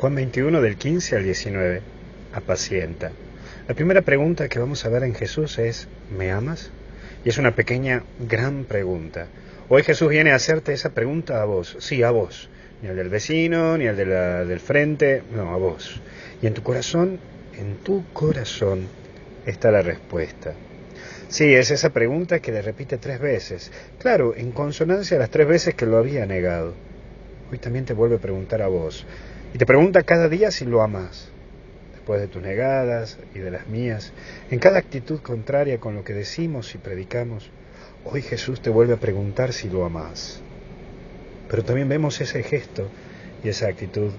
Juan 21 del 15 al 19. Apacienta. La primera pregunta que vamos a ver en Jesús es, ¿me amas? Y es una pequeña, gran pregunta. Hoy Jesús viene a hacerte esa pregunta a vos, sí, a vos, ni al del vecino, ni al de del frente, no, a vos. Y en tu corazón, en tu corazón está la respuesta. Sí, es esa pregunta que le repite tres veces. Claro, en consonancia a las tres veces que lo había negado. Hoy también te vuelve a preguntar a vos. Y te pregunta cada día si lo amas. Después de tus negadas y de las mías, en cada actitud contraria con lo que decimos y predicamos, hoy Jesús te vuelve a preguntar si lo amas. Pero también vemos ese gesto y esa actitud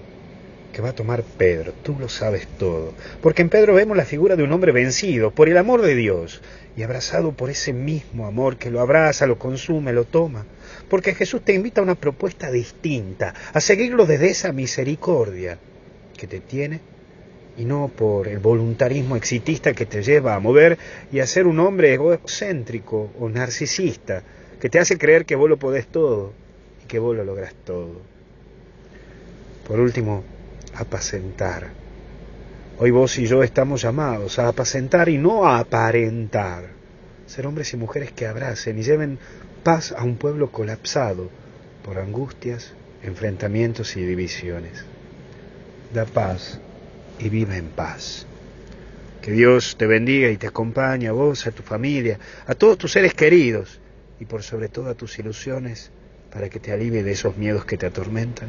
que va a tomar Pedro. Tú lo sabes todo. Porque en Pedro vemos la figura de un hombre vencido por el amor de Dios y abrazado por ese mismo amor que lo abraza, lo consume, lo toma. Porque Jesús te invita a una propuesta distinta, a seguirlo desde esa misericordia que te tiene y no por el voluntarismo exitista que te lleva a mover y a ser un hombre egocéntrico o narcisista que te hace creer que vos lo podés todo y que vos lo lográs todo. Por último, apacentar. Hoy vos y yo estamos llamados a apacentar y no a aparentar. Ser hombres y mujeres que abracen y lleven paz a un pueblo colapsado por angustias, enfrentamientos y divisiones. Da paz y vive en paz. Que Dios te bendiga y te acompañe a vos, a tu familia, a todos tus seres queridos y por sobre todo a tus ilusiones para que te alivie de esos miedos que te atormentan.